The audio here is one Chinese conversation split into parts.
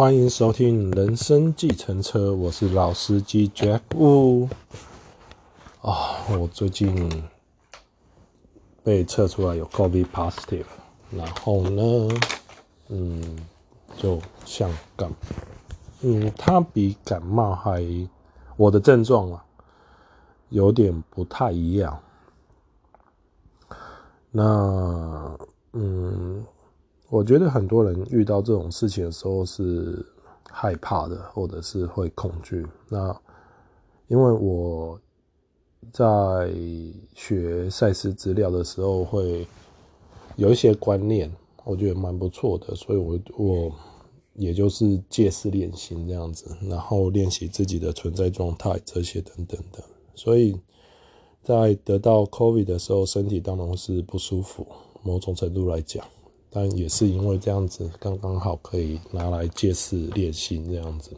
欢迎收听《人生计程车》，我是老司机 Jack Wu。啊，我最近被测出来有 COVID positive，然后呢，嗯，就像感，嗯，它比感冒还，我的症状啊，有点不太一样。那，嗯。我觉得很多人遇到这种事情的时候是害怕的，或者是会恐惧。那因为我在学赛事资料的时候，会有一些观念，我觉得蛮不错的，所以我我也就是借势练习这样子，然后练习自己的存在状态这些等等的。所以在得到 COVID 的时候，身体当然是不舒服，某种程度来讲。但也是因为这样子，刚刚好可以拿来借势练习，这样子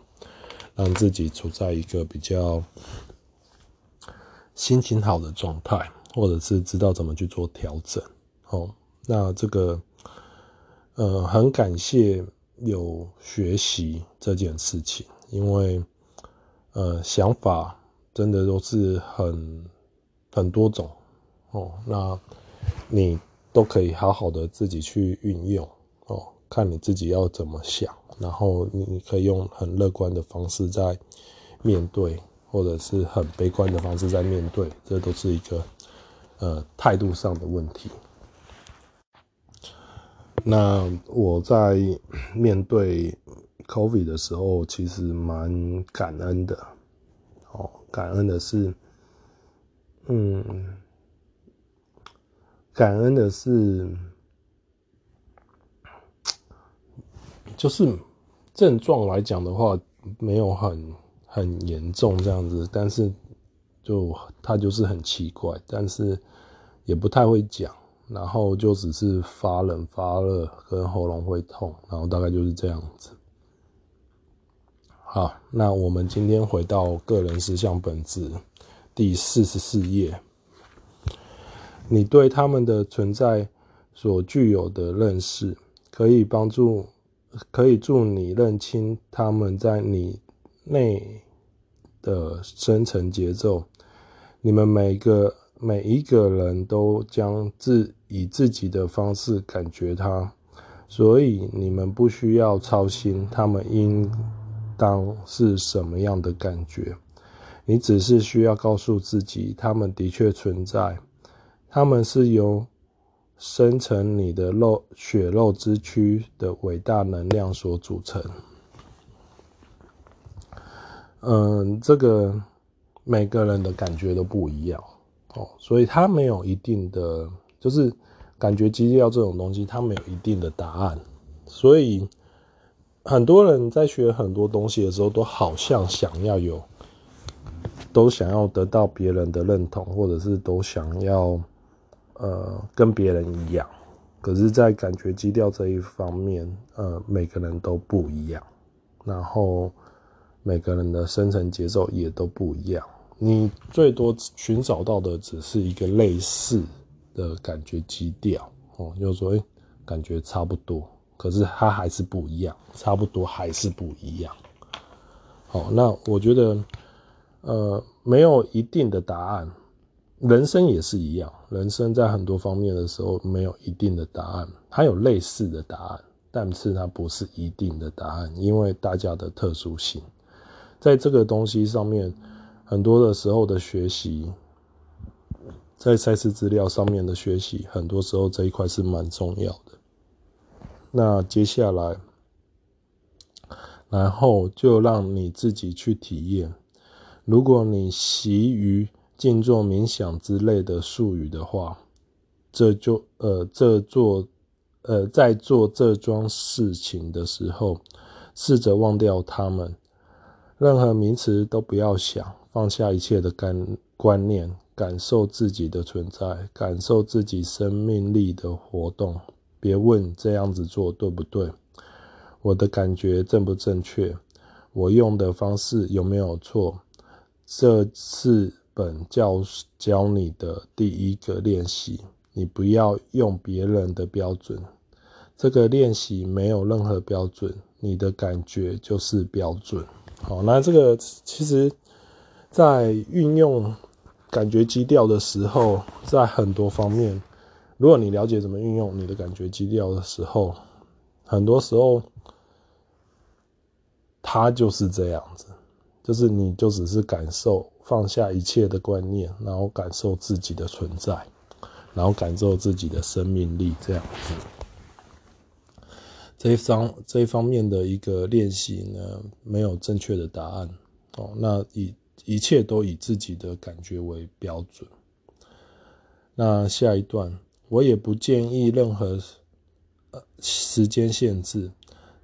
让自己处在一个比较心情好的状态，或者是知道怎么去做调整。哦，那这个呃，很感谢有学习这件事情，因为呃，想法真的都是很很多种哦。那你。都可以好好的自己去运用哦，看你自己要怎么想，然后你可以用很乐观的方式在面对，或者是很悲观的方式在面对，这都是一个呃态度上的问题。那我在面对 COVID 的时候，其实蛮感恩的，哦，感恩的是，嗯。感恩的是，就是症状来讲的话，没有很很严重这样子，但是就他就是很奇怪，但是也不太会讲，然后就只是发冷发热跟喉咙会痛，然后大概就是这样子。好，那我们今天回到个人实相本质第四十四页。你对他们的存在所具有的认识，可以帮助，可以助你认清他们在你内的深层节奏。你们每个每一个人都将自以自己的方式感觉它，所以你们不需要操心他们应当是什么样的感觉。你只是需要告诉自己，他们的确存在。他们是由生成你的肉血肉之躯的伟大能量所组成。嗯，这个每个人的感觉都不一样哦，所以他没有一定的，就是感觉基调这种东西，他没有一定的答案。所以很多人在学很多东西的时候，都好像想要有，都想要得到别人的认同，或者是都想要。呃，跟别人一样，可是，在感觉基调这一方面，呃，每个人都不一样，然后每个人的生成节奏也都不一样。你最多寻找到的只是一个类似的感觉基调，哦，就是说，欸，感觉差不多，可是它还是不一样，差不多还是不一样。好，那我觉得，呃，没有一定的答案。人生也是一样，人生在很多方面的时候没有一定的答案，它有类似的答案，但是它不是一定的答案，因为大家的特殊性，在这个东西上面，很多的时候的学习，在赛事资料上面的学习，很多时候这一块是蛮重要的。那接下来，然后就让你自己去体验，如果你习于。静坐冥想之类的术语的话，这就呃，这做呃，在做这桩事情的时候，试着忘掉他们，任何名词都不要想，放下一切的干观念，感受自己的存在，感受自己生命力的活动。别问这样子做对不对，我的感觉正不正确，我用的方式有没有错？这是。本教教你的第一个练习，你不要用别人的标准，这个练习没有任何标准，你的感觉就是标准。好，那这个其实，在运用感觉基调的时候，在很多方面，如果你了解怎么运用你的感觉基调的时候，很多时候，它就是这样子，就是你就只是感受，放下一切的观念，然后感受自己的存在，然后感受自己的生命力，这样子。这一方这一方面的一个练习呢，没有正确的答案哦。那以一切都以自己的感觉为标准。那下一段，我也不建议任何呃时间限制。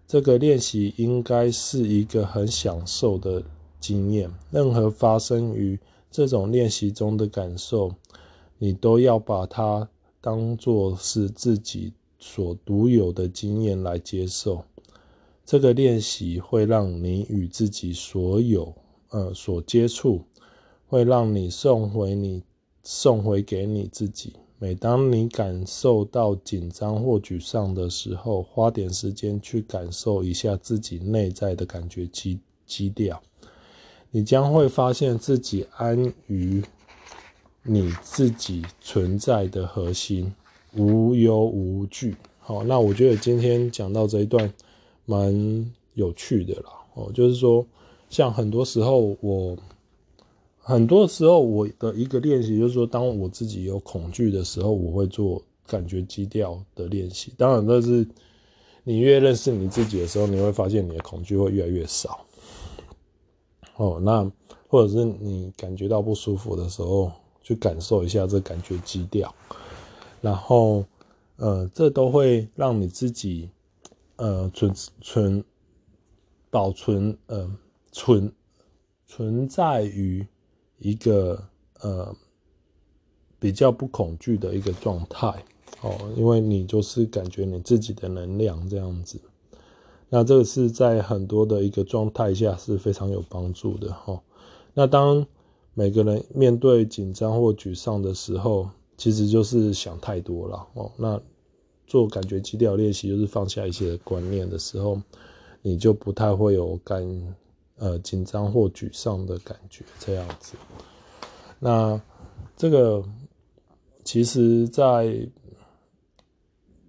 这个练习应该是一个很享受的经验。任何发生于这种练习中的感受，你都要把它当作是自己。所独有的经验来接受，这个练习会让你与自己所有呃所接触，会让你送回你送回给你自己。每当你感受到紧张或沮丧的时候，花点时间去感受一下自己内在的感觉基基调，你将会发现自己安于你自己存在的核心。无忧无惧，好，那我觉得今天讲到这一段蛮有趣的啦。哦，就是说，像很多时候我，很多时候我的一个练习，就是说，当我自己有恐惧的时候，我会做感觉基调的练习。当然，但是你越认识你自己的时候，你会发现你的恐惧会越来越少。哦，那或者是你感觉到不舒服的时候，去感受一下这感觉基调。然后，呃，这都会让你自己，呃，存存保存，呃，存存在于一个呃比较不恐惧的一个状态哦，因为你就是感觉你自己的能量这样子。那这个是在很多的一个状态下是非常有帮助的哦。那当每个人面对紧张或沮丧的时候，其实就是想太多了哦。那做感觉基调练习，就是放下一些观念的时候，你就不太会有感呃紧张或沮丧的感觉这样子。那这个其实，在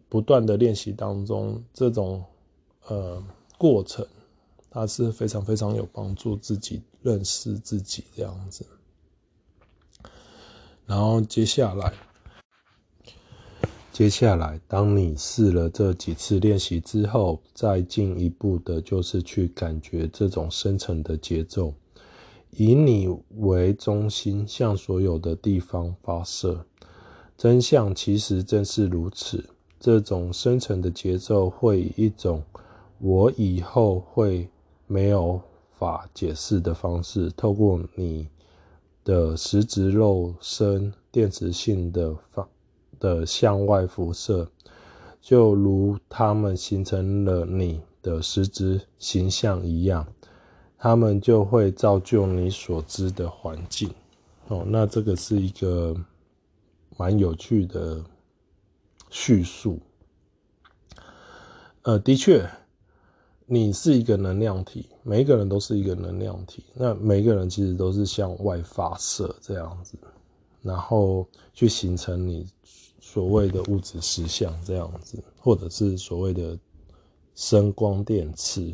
不断的练习当中，这种呃过程，它是非常非常有帮助自己认识自己这样子。然后接下来，接下来，当你试了这几次练习之后，再进一步的就是去感觉这种深层的节奏，以你为中心，向所有的地方发射。真相其实正是如此，这种深层的节奏会以一种我以后会没有法解释的方式，透过你。的实质肉身电磁性的方的向外辐射，就如它们形成了你的实质形象一样，它们就会造就你所知的环境。哦，那这个是一个蛮有趣的叙述。呃，的确。你是一个能量体，每一个人都是一个能量体。那每一个人其实都是向外发射这样子，然后去形成你所谓的物质实相这样子，或者是所谓的声光电磁，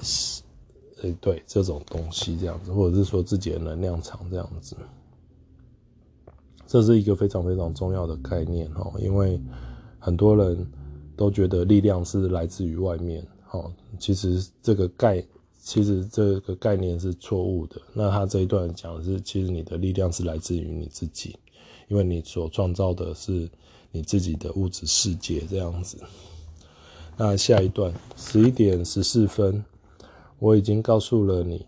是，诶，对，这种东西这样子，或者是说自己的能量场这样子，这是一个非常非常重要的概念哦，因为很多人。都觉得力量是来自于外面，哦，其实这个概，其实这个概念是错误的。那他这一段讲的是，其实你的力量是来自于你自己，因为你所创造的是你自己的物质世界这样子。那下一段十一点十四分，我已经告诉了你，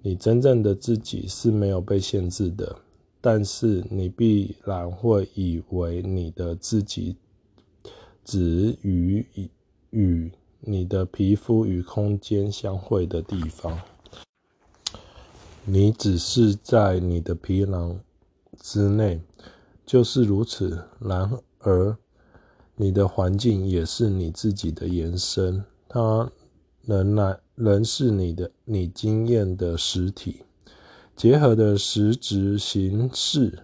你真正的自己是没有被限制的，但是你必然会以为你的自己。止于与你的皮肤与空间相会的地方，你只是在你的皮囊之内，就是如此。然而，你的环境也是你自己的延伸，它仍然仍是你的你经验的实体，结合的实质形式，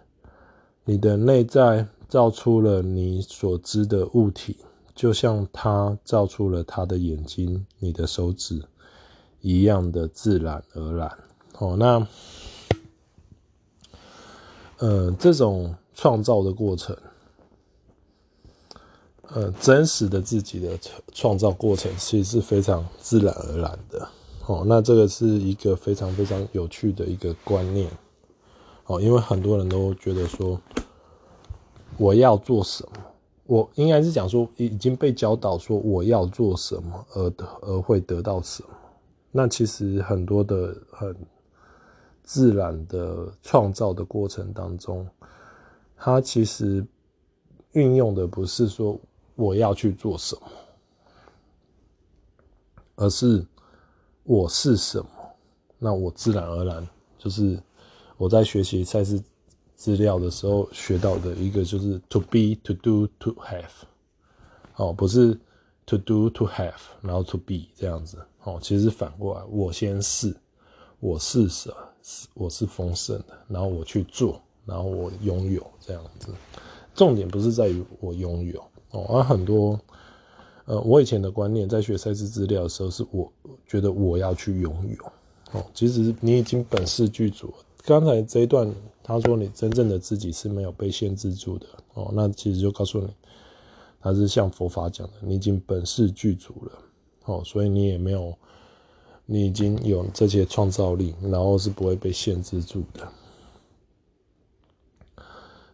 你的内在造出了你所知的物体，就像它造出了它的眼睛、你的手指一样的自然而然。哦，那。呃，这种创造的过程，呃，真实的自己的创造过程，其实是非常自然而然的。哦，那这个是一个非常非常有趣的一个观念。哦，因为很多人都觉得说，我要做什么，我应该是讲说已已经被教导说我要做什么而得而会得到什么。那其实很多的很。自然的创造的过程当中，它其实运用的不是说我要去做什么，而是我是什么。那我自然而然就是我在学习才是资料的时候学到的一个，就是 to be, to do, to have。哦，不是 to do, to have，然后 to be 这样子。哦，其实反过来，我先是，我是什。我是丰盛的，然后我去做，然后我拥有这样子。重点不是在于我拥有哦，而很多，呃，我以前的观念在学赛事资料的时候，是我觉得我要去拥有哦。其实你已经本事具足。刚才这一段他说你真正的自己是没有被限制住的哦，那其实就告诉你，他是像佛法讲的，你已经本事具足了哦，所以你也没有。你已经有这些创造力，然后是不会被限制住的。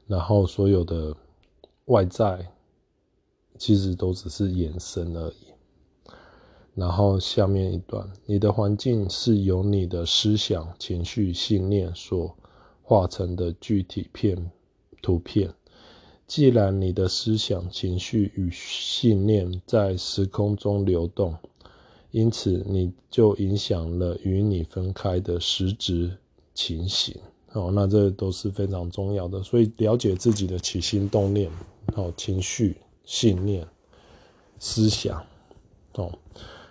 然后所有的外在其实都只是延伸而已。然后下面一段，你的环境是由你的思想、情绪、信念所画成的具体片图片。既然你的思想、情绪与信念在时空中流动。因此，你就影响了与你分开的实质情形。哦，那这都是非常重要的。所以，了解自己的起心动念、哦，情绪、信念、思想。哦，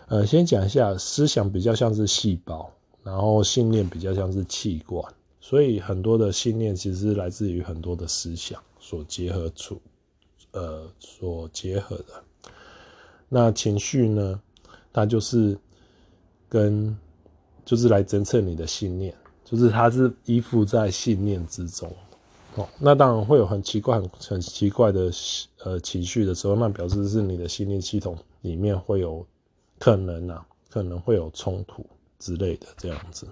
呃，先讲一下，思想比较像是细胞，然后信念比较像是器官。所以，很多的信念其实是来自于很多的思想所结合出，呃，所结合的。那情绪呢？它就是跟，就是来侦测你的信念，就是它是依附在信念之中，哦，那当然会有很奇怪、很奇怪的呃情绪的时候，那表示是你的信念系统里面会有可能啊，可能会有冲突之类的这样子。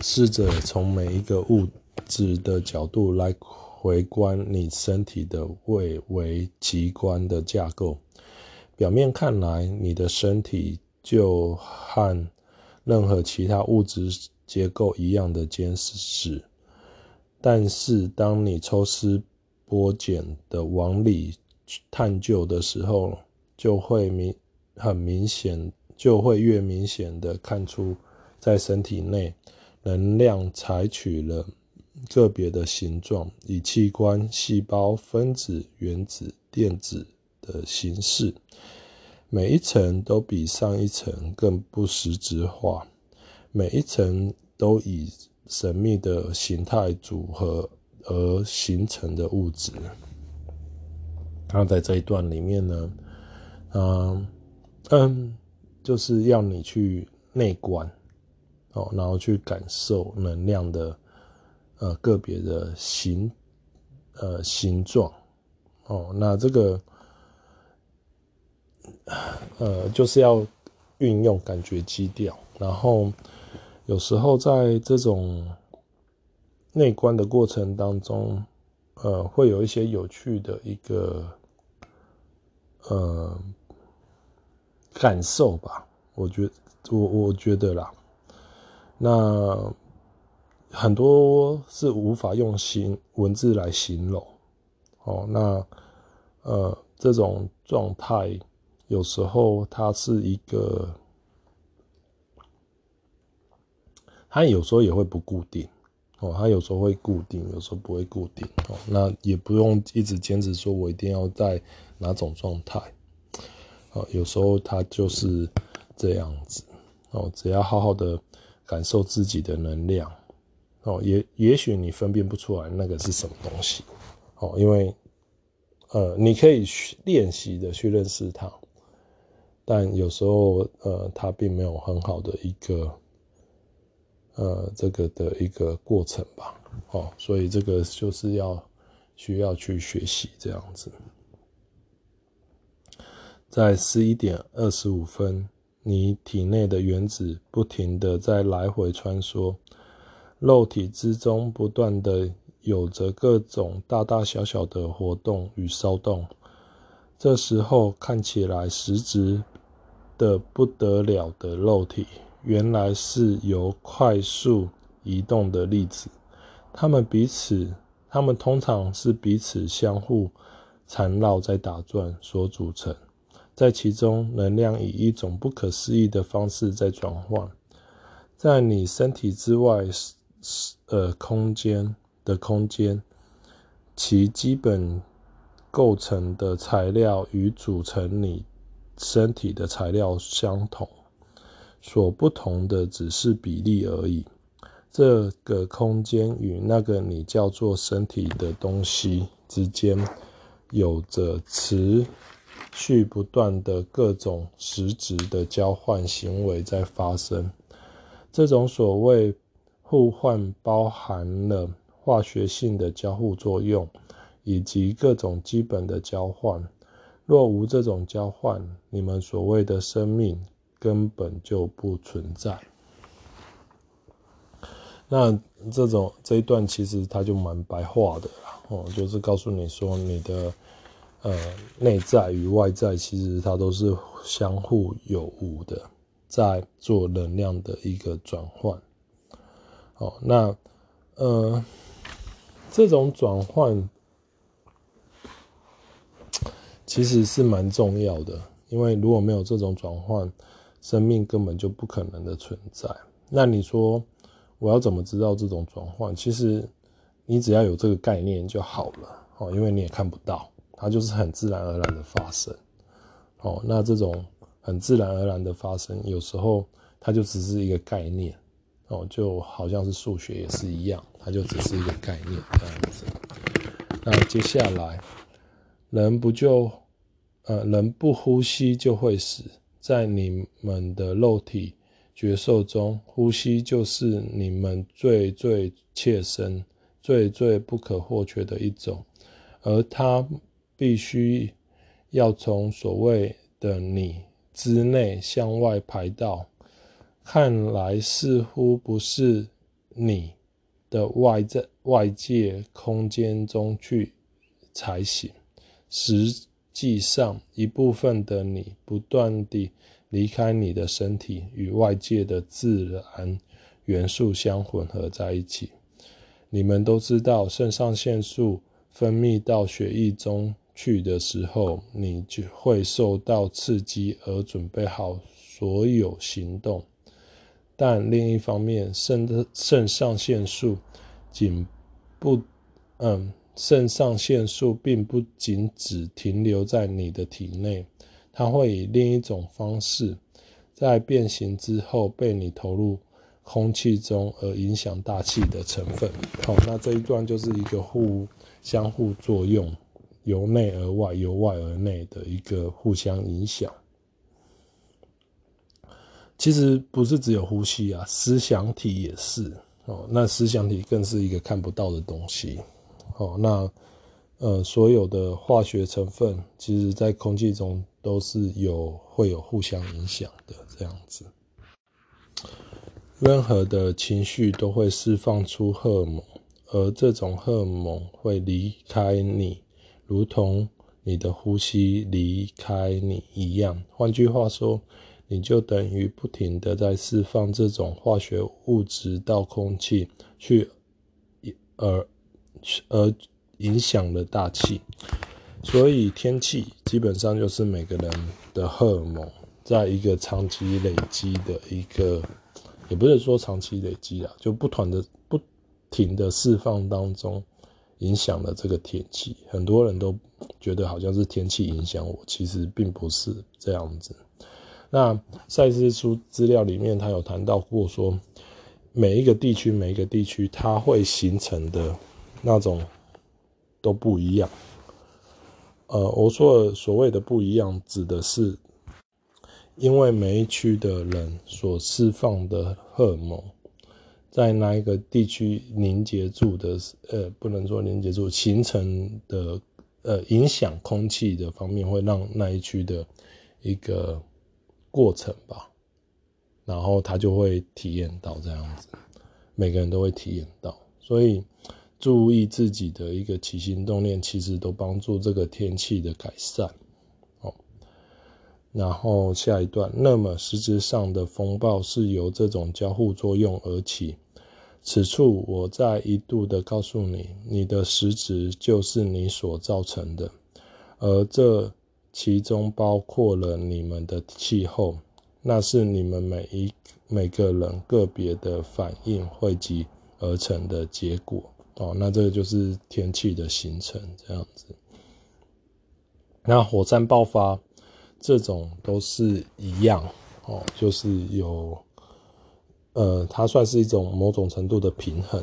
试着从每一个物质的角度来回观你身体的位为奇观的架构。表面看来，你的身体就和任何其他物质结构一样的坚实，但是当你抽丝剥茧的往里探究的时候，就会明很明显，就会越明显的看出，在身体内，能量采取了个别的形状，以器官、细胞、分子、原子、电子的形式，每一层都比上一层更不实质化，每一层都以神秘的形态组合而形成的物质。那在这一段里面呢，嗯嗯，就是要你去内观哦，然后去感受能量的呃个别的形呃形状哦，那这个。呃，就是要运用感觉基调，然后有时候在这种内观的过程当中，呃，会有一些有趣的一个呃感受吧。我觉我我觉得啦，那很多是无法用形文字来形容。哦，那呃这种状态。有时候它是一个，它有时候也会不固定哦，它有时候会固定，有时候不会固定哦。那也不用一直坚持说我一定要在哪种状态，哦，有时候它就是这样子哦。只要好好的感受自己的能量哦，也也许你分辨不出来那个是什么东西哦，因为呃，你可以练习的去认识它，但有时候呃，它并没有很好的一个。呃，这个的一个过程吧，哦，所以这个就是要需要去学习这样子。在十一点二十五分，你体内的原子不停的在来回穿梭，肉体之中不断的有着各种大大小小的活动与骚动。这时候看起来实质的不得了的肉体。原来是由快速移动的粒子，它们彼此，它们通常是彼此相互缠绕在打转所组成，在其中，能量以一种不可思议的方式在转换，在你身体之外，呃，空间的空间，其基本构成的材料与组成你身体的材料相同。所不同的只是比例而已。这个空间与那个你叫做身体的东西之间，有着持续不断的各种实质的交换行为在发生。这种所谓互换，包含了化学性的交互作用，以及各种基本的交换。若无这种交换，你们所谓的生命。根本就不存在。那这种这一段其实它就蛮白话的啦，哦，就是告诉你说，你的呃内在与外在其实它都是相互有无的，在做能量的一个转换。哦，那呃这种转换其实是蛮重要的，因为如果没有这种转换，生命根本就不可能的存在。那你说我要怎么知道这种转换？其实你只要有这个概念就好了哦，因为你也看不到，它就是很自然而然的发生。哦，那这种很自然而然的发生，有时候它就只是一个概念哦，就好像是数学也是一样，它就只是一个概念这样子。那接下来，人不就呃，人不呼吸就会死。在你们的肉体觉受中，呼吸就是你们最最切身、最最不可或缺的一种，而它必须要从所谓的你之内向外排到，看来似乎不是你的外在外界空间中去才行。实际上，一部分的你不断地离开你的身体，与外界的自然元素相混合在一起。你们都知道，肾上腺素分泌到血液中去的时候，你就会受到刺激而准备好所有行动。但另一方面，肾的肾上腺素仅不，嗯。肾上腺素并不仅只停留在你的体内，它会以另一种方式，在变形之后被你投入空气中，而影响大气的成分。好，那这一段就是一个互相互作用，由内而外，由外而内的一个互相影响。其实不是只有呼吸啊，思想体也是哦。那思想体更是一个看不到的东西。哦，那呃，所有的化学成分，其实在空气中都是有会有互相影响的这样子。任何的情绪都会释放出荷尔蒙，而这种荷尔蒙会离开你，如同你的呼吸离开你一样。换句话说，你就等于不停的在释放这种化学物质到空气去，而。而影响了大气，所以天气基本上就是每个人的荷尔蒙，在一个长期累积的一个，也不是说长期累积啦，就不断的不停的释放当中，影响了这个天气。很多人都觉得好像是天气影响我，其实并不是这样子。那赛斯书资料里面，他有谈到过说，每一个地区，每一个地区，它会形成的那种都不一样。呃，我说所谓的不一样，指的是因为每一区的人所释放的荷尔蒙，在那一个地区凝结住的，呃，不能说凝结住，形成的，呃，影响空气的方面，会让那一区的一个。过程吧，然后他就会体验到这样子，每个人都会体验到，所以注意自己的一个起心动念，其实都帮助这个天气的改善。哦，然后下一段，那么实质上的风暴是由这种交互作用而起。此处我再一度的告诉你，你的实质就是你所造成的，而这。其中包括了你们的气候，那是你们每一每个人个别的反应汇集而成的结果哦。那这个就是天气的形成这样子。那火山爆发这种都是一样哦，就是有呃，它算是一种某种程度的平衡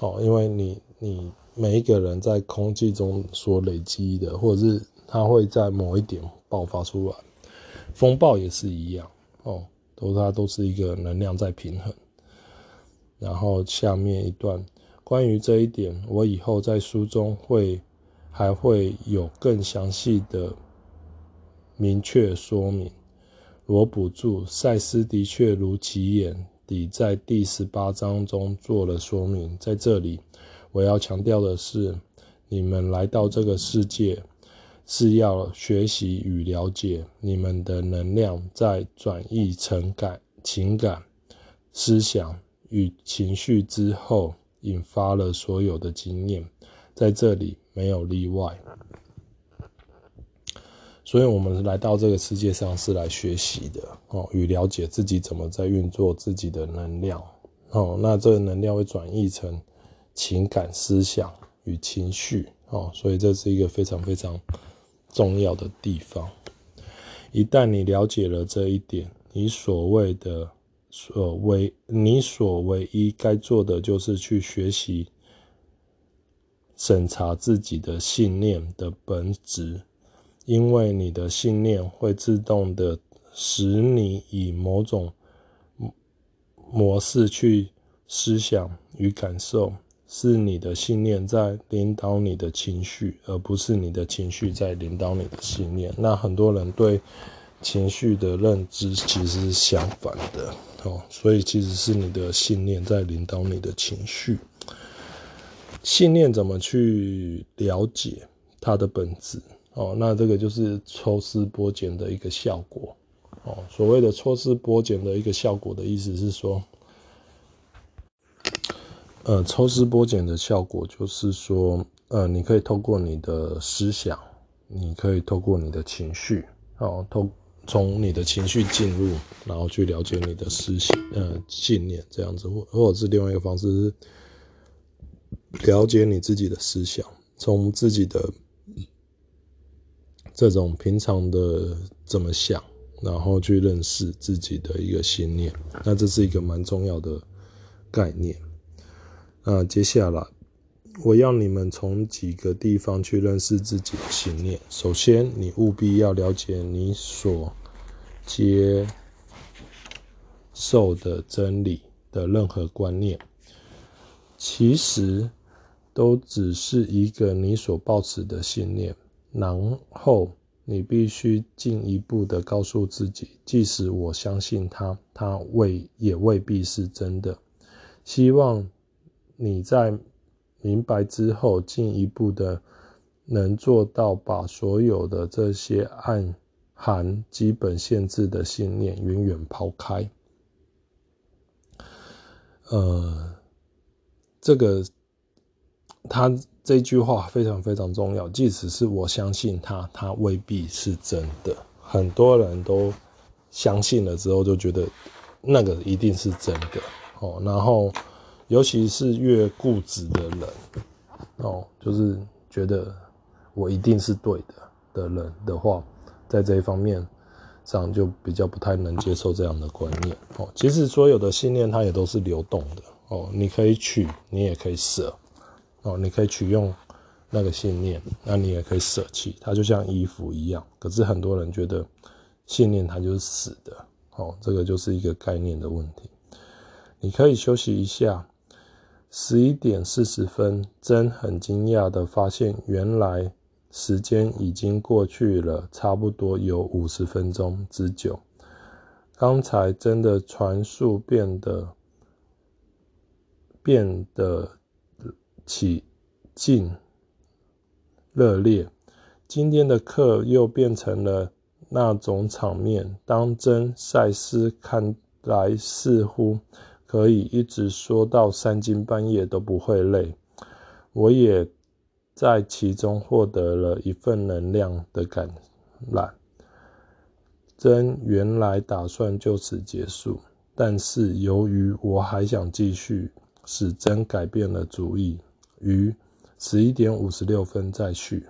哦，因为你你每一个人在空气中所累积的，或者是。它会在某一点爆发出来，风暴也是一样哦，都它都是一个能量在平衡。然后下面一段关于这一点，我以后在书中会还会有更详细的明确说明。罗补注：赛斯的确如其言底在第十八章中做了说明。在这里，我要强调的是，你们来到这个世界。是要学习与了解你们的能量在转译成感情感、思想与情绪之后，引发了所有的经验，在这里没有例外。所以，我们来到这个世界上是来学习的哦，与了解自己怎么在运作自己的能量哦。那这个能量会转移成情感、思想与情绪哦，所以这是一个非常非常。重要的地方，一旦你了解了这一点，你所谓的所谓你所唯一该做的就是去学习审查自己的信念的本质，因为你的信念会自动的使你以某种模式去思想与感受。是你的信念在领导你的情绪，而不是你的情绪在领导你的信念。那很多人对情绪的认知其实是相反的哦，所以其实是你的信念在领导你的情绪。信念怎么去了解它的本质？哦，那这个就是抽丝剥茧的一个效果哦。所谓的抽丝剥茧的一个效果的意思是说。呃，抽丝剥茧的效果就是说，呃，你可以透过你的思想，你可以透过你的情绪，哦，透从你的情绪进入，然后去了解你的思想，呃，信念这样子，或或者是另外一个方式是了解你自己的思想，从自己的这种平常的怎么想，然后去认识自己的一个信念，那这是一个蛮重要的概念。那接下来，我要你们从几个地方去认识自己的信念。首先，你务必要了解你所接受的真理的任何观念，其实都只是一个你所抱持的信念。然后，你必须进一步的告诉自己，即使我相信它，它未也未必是真的。希望。你在明白之后，进一步的能做到把所有的这些暗含基本限制的信念远远抛开。呃，这个他这句话非常非常重要。即使是我相信他，他未必是真的。很多人都相信了之后，就觉得那个一定是真的哦，然后。尤其是越固执的人，哦，就是觉得我一定是对的的人的话，在这一方面上就比较不太能接受这样的观念。哦，其实所有的信念它也都是流动的。哦，你可以取，你也可以舍。哦，你可以取用那个信念，那你也可以舍弃。它就像衣服一样。可是很多人觉得信念它就是死的。哦，这个就是一个概念的问题。你可以休息一下。十一点四十分，真很惊讶的发现，原来时间已经过去了差不多有五十分钟之久。刚才真的传速变得变得起劲热烈。今天的课又变成了那种场面，当真赛斯看来似乎。可以一直说到三更半夜都不会累，我也在其中获得了一份能量的感染。真原来打算就此结束，但是由于我还想继续，使真改变了主意，于十一点五十六分再续。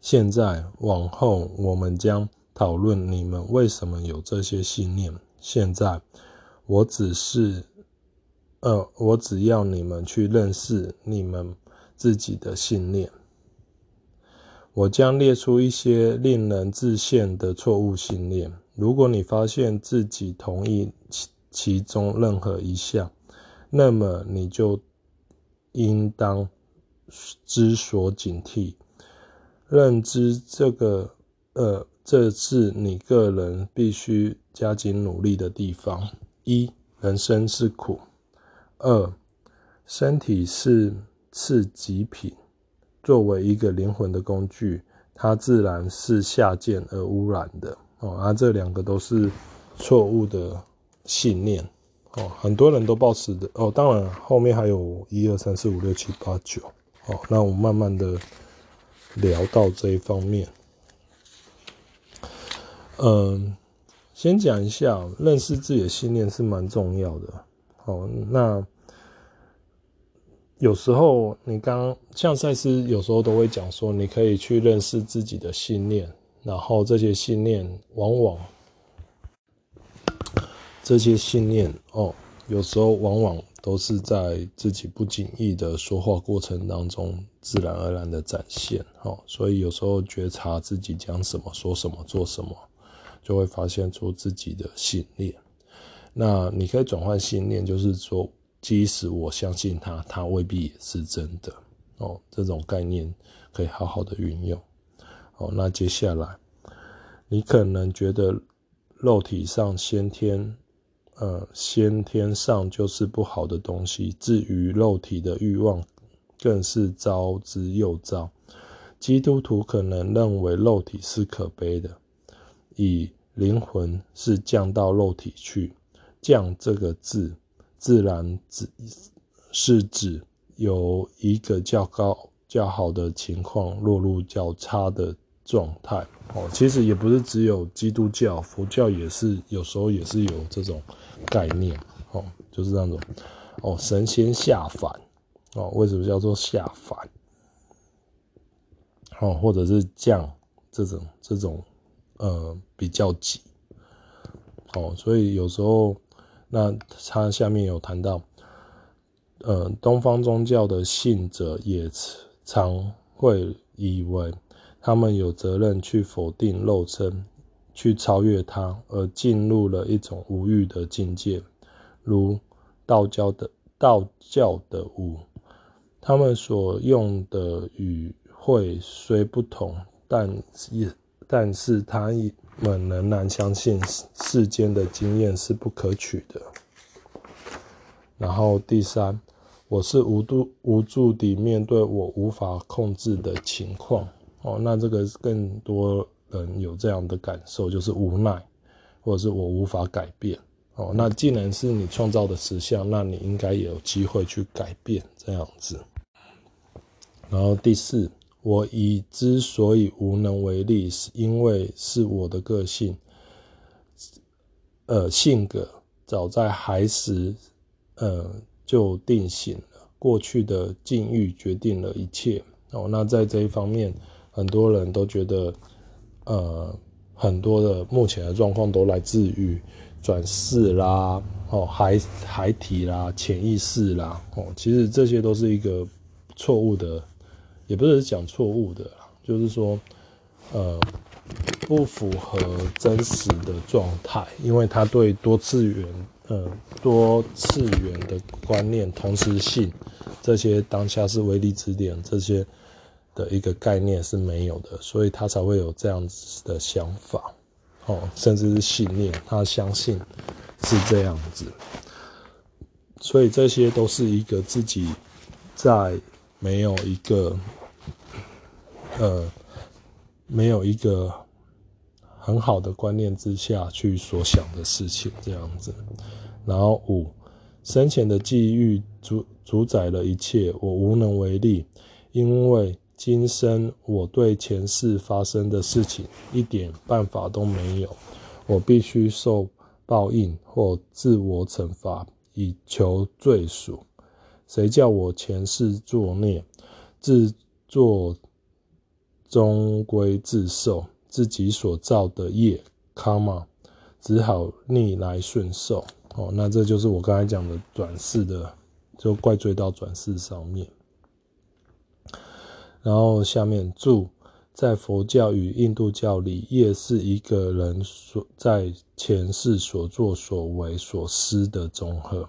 现在往后，我们将讨论你们为什么有这些信念。现在。我只是，呃，我只要你们去认识你们自己的信念。我将列出一些令人自陷的错误信念。如果你发现自己同意其其中任何一项，那么你就应当知所警惕，认知这个，呃，这是你个人必须加紧努力的地方。一、人生是苦；二、身体是次极品。作为一个灵魂的工具，它自然是下贱而污染的。哦，而、啊、这两个都是错误的信念。哦，很多人都抱持的。哦，当然后面还有一二三四五六七八九。哦，那我慢慢的聊到这一方面。嗯。先讲一下，认识自己的信念是蛮重要的。哦，那有时候你刚像赛斯有时候都会讲说，你可以去认识自己的信念，然后这些信念往往这些信念哦，有时候往往都是在自己不经意的说话过程当中自然而然的展现。哦，所以有时候觉察自己讲什么、说什么、做什么。就会发现出自己的信念。那你可以转换信念，就是说，即使我相信他，他未必也是真的哦。这种概念可以好好的运用。哦，那接下来，你可能觉得肉体上先天，呃，先天上就是不好的东西。至于肉体的欲望，更是糟之又糟。基督徒可能认为肉体是可悲的。以灵魂是降到肉体去，降这个字自然指是指由一个较高较好的情况落入较差的状态。哦，其实也不是只有基督教，佛教也是有时候也是有这种概念。哦，就是那种哦，神仙下凡。哦，为什么叫做下凡？哦，或者是降这种这种。呃，比较急，哦，所以有时候，那他下面有谈到，呃，东方宗教的信者也常会以为他们有责任去否定肉身，去超越它，而进入了一种无欲的境界，如道教的道教的无，他们所用的语汇虽不同，但也。但是他们仍然相信世间的经验是不可取的。然后第三，我是无度无助地面对我无法控制的情况。哦，那这个更多人有这样的感受，就是无奈，或者是我无法改变。哦，那既然是你创造的实相，那你应该也有机会去改变这样子。然后第四。我以之所以无能为力，是因为是我的个性，呃，性格早在孩时，呃就定型了，过去的境遇决定了一切哦。那在这一方面，很多人都觉得，呃，很多的目前的状况都来自于转世啦，哦，孩孩体啦，潜意识啦，哦，其实这些都是一个错误的，也不是讲错误的，就是说，呃。不符合真实的状态，因为他对多次元、呃多次元的观念、同时性这些当下是微粒之点这些的一个概念是没有的，所以他才会有这样子的想法，哦，甚至是信念，他相信是这样子，所以这些都是一个自己在没有一个呃没有一个。很好的观念之下去所想的事情，这样子。然后五，生前的际遇主主宰了一切，我无能为力，因为今生我对前世发生的事情一点办法都没有，我必须受报应或自我惩罚以求罪赎。谁叫我前世作孽，自作终归自受。自己所造的业卡玛，只好逆来顺受。哦，那这就是我刚才讲的转世的，就怪罪到转世上面。然后下面注，在佛教与印度教里，业是一个人所在前世所作所为所思的总和，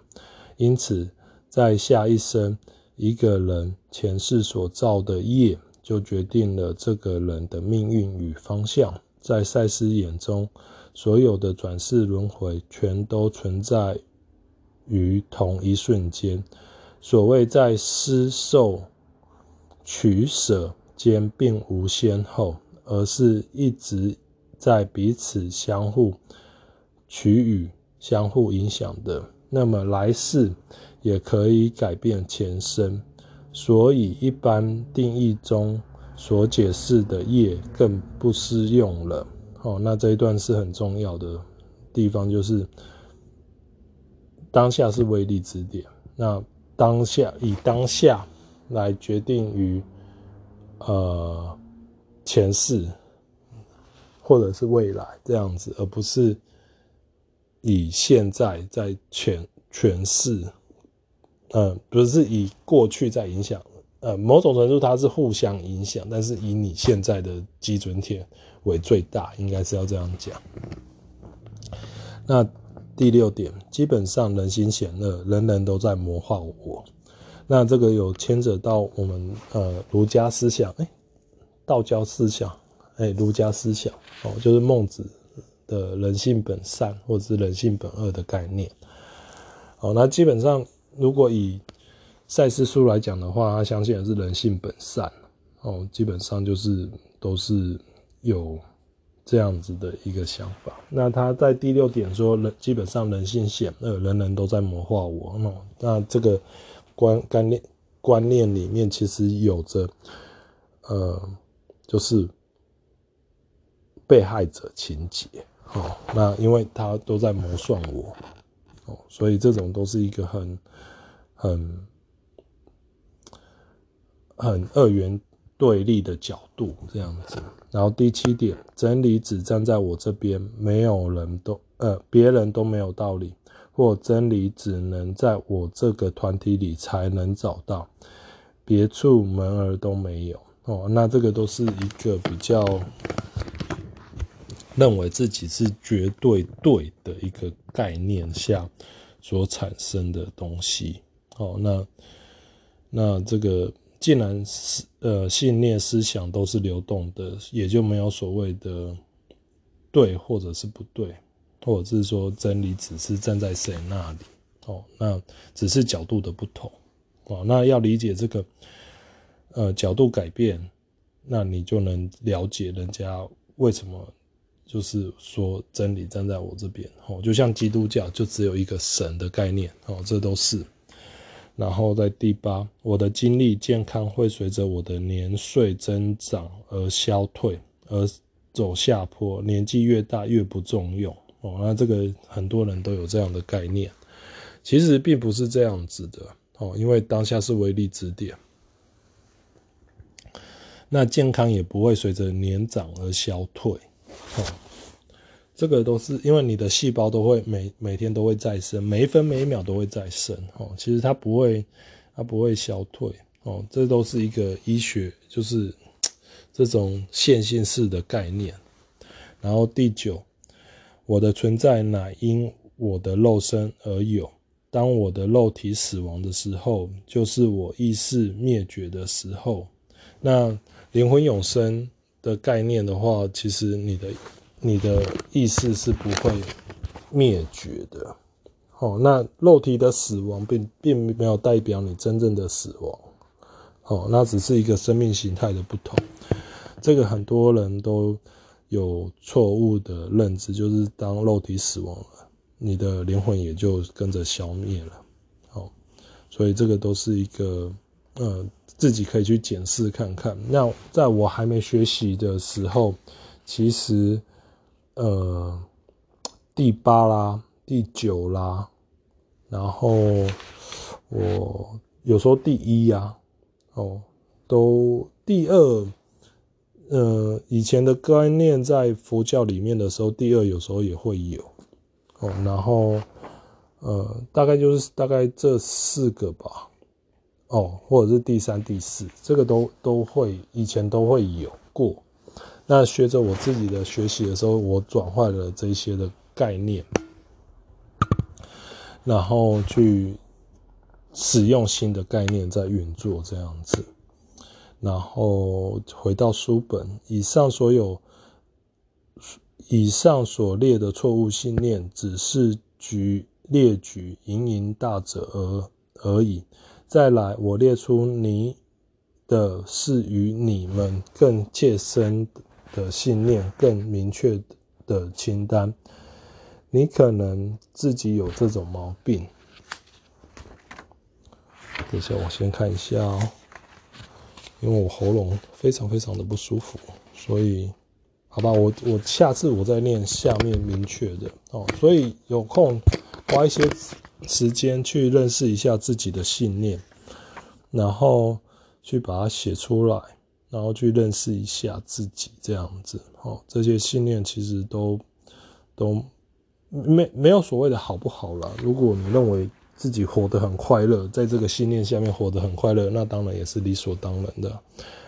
因此在下一生，一个人前世所造的业。就决定了这个人的命运与方向。在赛斯眼中，所有的转世轮回全都存在于同一瞬间。所谓在施受取舍间并无先后，而是一直在彼此相互取予、相互影响的。那么来世也可以改变前生。所以，一般定义中所解释的业更不适用了。哦，那这一段是很重要的地方，就是当下是威力之点。那当下以当下来决定于呃前世或者是未来这样子，而不是以现在在诠诠释。呃，不是以过去在影响，呃，某种程度它是互相影响，但是以你现在的基准点为最大，应该是要这样讲。那第六点，基本上人心险恶，人人都在魔化我。那这个有牵扯到我们呃儒家思想，哎、道教思想，哎、儒家思想哦，就是孟子的人性本善或者是人性本恶的概念。好，那基本上。如果以赛斯书来讲的话，他相信的是人性本善哦，基本上就是都是有这样子的一个想法。那他在第六点说，人基本上人性险恶，人人都在魔化我。那这个观观念观念里面其实有着呃，就是被害者情结哦。那因为他都在谋算我。哦所以这种都是一个很、很、很二元对立的角度，这样子。然后第七点，真理只站在我这边，没有人都呃，别人都没有道理，或真理只能在我这个团体里才能找到，别处门儿都没有。哦，那这个都是一个比较。认为自己是绝对对的一个概念下所产生的东西，哦，那那这个既然是呃信念思想都是流动的，也就没有所谓的对或者是不对，或者是说真理只是站在谁那里，哦，那只是角度的不同，哦，那要理解这个呃角度改变，那你就能了解人家为什么。就是说，真理站在我这边，哦，就像基督教就只有一个神的概念，哦，这都是。然后在第八，我的精力健康会随着我的年岁增长而消退，而走下坡。年纪越大越不重用，哦，那这个很多人都有这样的概念。其实并不是这样子的哦，因为当下是微粒质点，那健康也不会随着年长而消退哦。这个都是因为你的细胞都会每每天都会再生，每一分每一秒都会再生哦。其实它不会，它不会消退哦。这都是一个医学，就是 这种线性式的概念。然后第九，我的存在乃因我的肉身而有。当我的肉体死亡的时候，就是我意识灭绝的时候。那灵魂永生的概念的话，其实你的。你的意识是不会灭绝的，哦，那肉体的死亡并并没有代表你真正的死亡，哦，那只是一个生命形态的不同。这个很多人都有错误的认知，就是当肉体死亡了，你的灵魂也就跟着消灭了，哦，所以这个都是一个，呃，自己可以去检视看看。那在我还没学习的时候，其实。呃，第八啦，第九啦，然后我有时候第一呀、哦，都第二，呃，以前的概念在佛教里面的时候，第二有时候也会有，哦，然后呃，大概就是大概这四个吧，哦，或者是第三、第四，这个都都会，以前都会有过。那学着我自己的学习的时候，我转换了这些的概念，然后去使用新的概念在运作这样子，然后回到书本，以上所有以上所列的错误信念，只是举列举芸芸大者而而已。再来，我列出你的是与你们更切身的信念更明确的清单，你可能自己有这种毛病。等一下，我先看一下哦，因为我喉咙非常非常的不舒服，所以好吧，我我下次我再念下面明确的哦。所以有空花一些时间去认识一下自己的信念，然后去把它写出来。然后去认识一下自己，这样子，哦，这些信念其实都都没没有所谓的好不好啦。如果你认为自己活得很快乐，在这个信念下面活得很快乐，那当然也是理所当然的。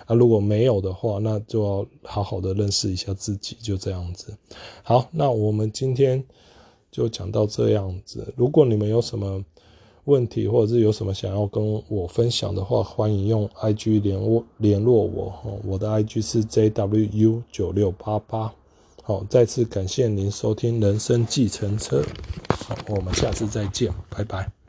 啊，如果没有的话，那就要好好的认识一下自己，就这样子。好，那我们今天就讲到这样子。如果你们有什么问题，或者是有什么想要跟我分享的话，欢迎用 IG 联络联络我。我的 IG 是 JWU 九六八八。好，再次感谢您收听人生计程车。好，我们下次再见，拜拜。